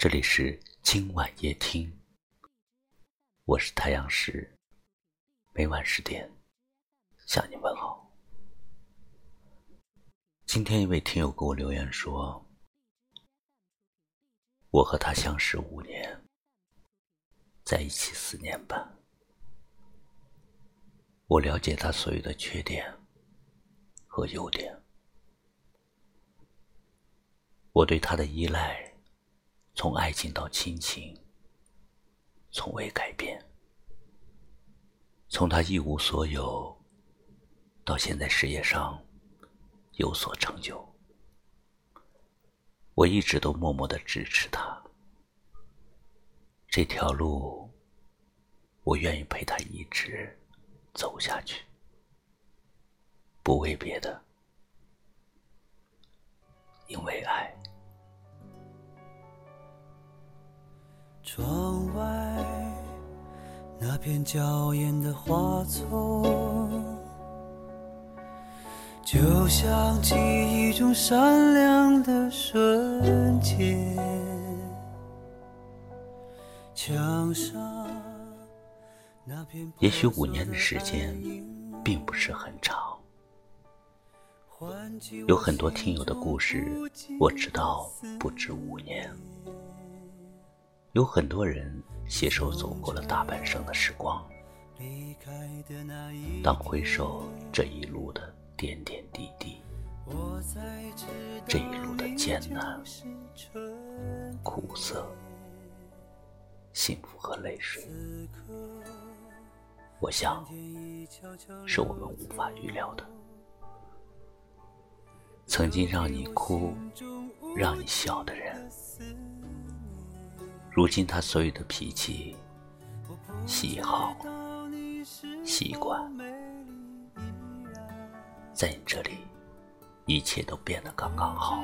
这里是今晚夜听，我是太阳石，每晚十点向你问好。今天一位听友给我留言说，我和他相识五年，在一起四年半，我了解他所有的缺点和优点，我对他的依赖。从爱情到亲情，从未改变。从他一无所有，到现在事业上有所成就，我一直都默默的支持他。这条路，我愿意陪他一直走下去，不为别的，因为爱。窗外那片娇艳的花丛，就像记忆中闪亮的瞬间。墙上那片也许五年的时间并不是很长，有很多听友的故事，我知道不止五年。有很多人携手走过了大半生的时光，当回首这一路的点点滴滴，这一路的艰难、苦涩、幸福和泪水，我想是我们无法预料的。曾经让你哭、让你笑的人。如今，他所有的脾气、喜好、习惯，在你这里，一切都变得刚刚好。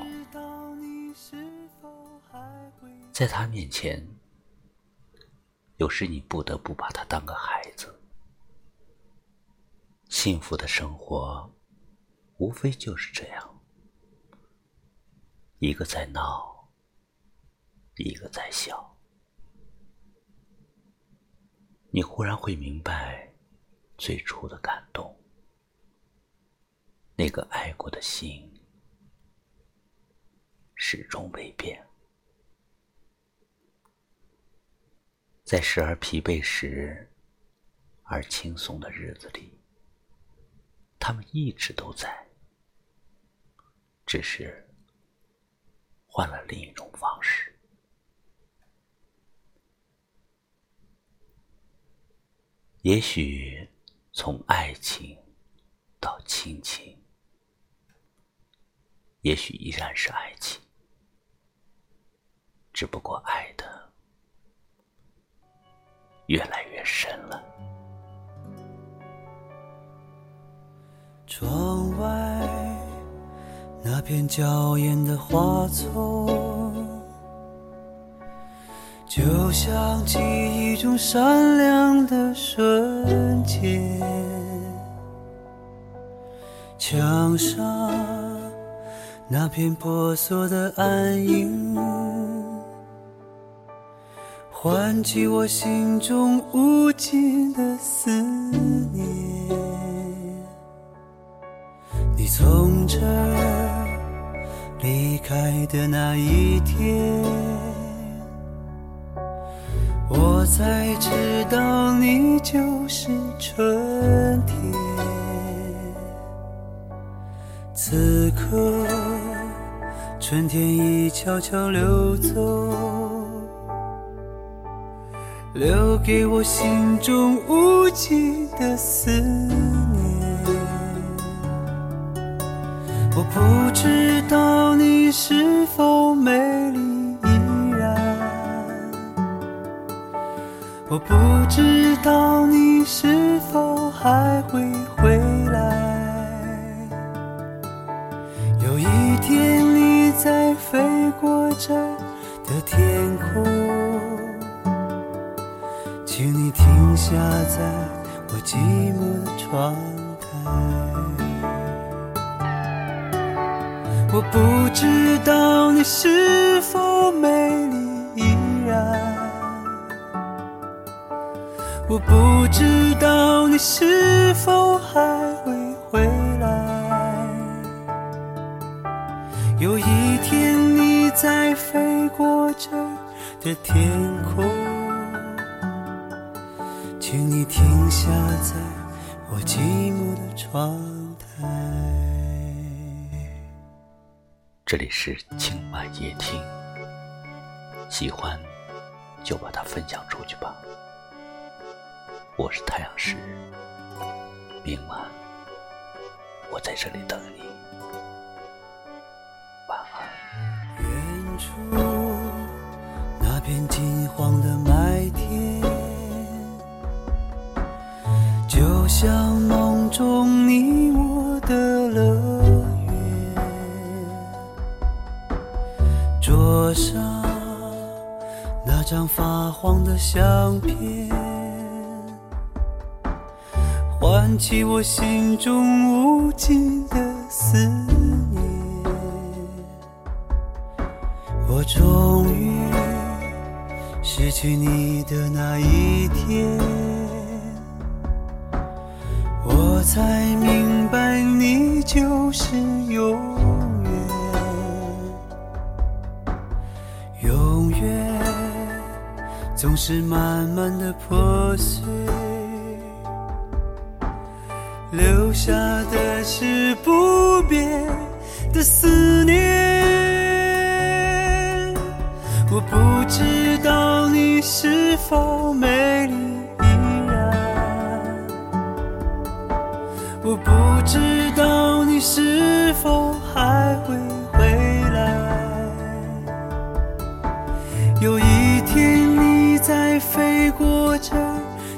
在他面前，有时你不得不把他当个孩子。幸福的生活，无非就是这样：一个在闹，一个在笑。你忽然会明白，最初的感动，那个爱过的心，始终未变。在时而疲惫时，而轻松的日子里，他们一直都在，只是换了另一种方式。也许，从爱情到亲情，也许依然是爱情，只不过爱的越来越深了。窗外那片娇艳的花丛。就像记忆中闪亮的瞬间，墙上那片婆娑的暗影，唤起我心中无尽的思念。你从这儿离开的那一天。我才知道你就是春天。此刻，春天已悄悄溜走，留给我心中无尽的思念。我不知道你是否美丽。我不知道你是否还会回来。有一天你在飞过这的天空，请你停下在我寂寞的窗台。我不知道你是否美丽。我不知道你是否还会回来。有一天你在飞过这的天空，请你停下在我寂寞的窗台。这里是轻慢夜听，喜欢就把它分享出去吧。我是太阳石，明晚我在这里等你。晚安。远处那片金黄的麦田，就像梦中你我的乐园。桌上那张发黄的相片，唤起我心中无尽的思念。我终于失去你的那一天，我才明白你就是永远，永远总是慢慢的破碎，留下的是不变的思念。我不知道你是否美丽依然，我不知道你是否还会回来。有一天你在飞过这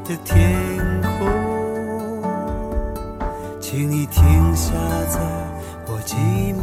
的天空，请你停下，在我寂寞。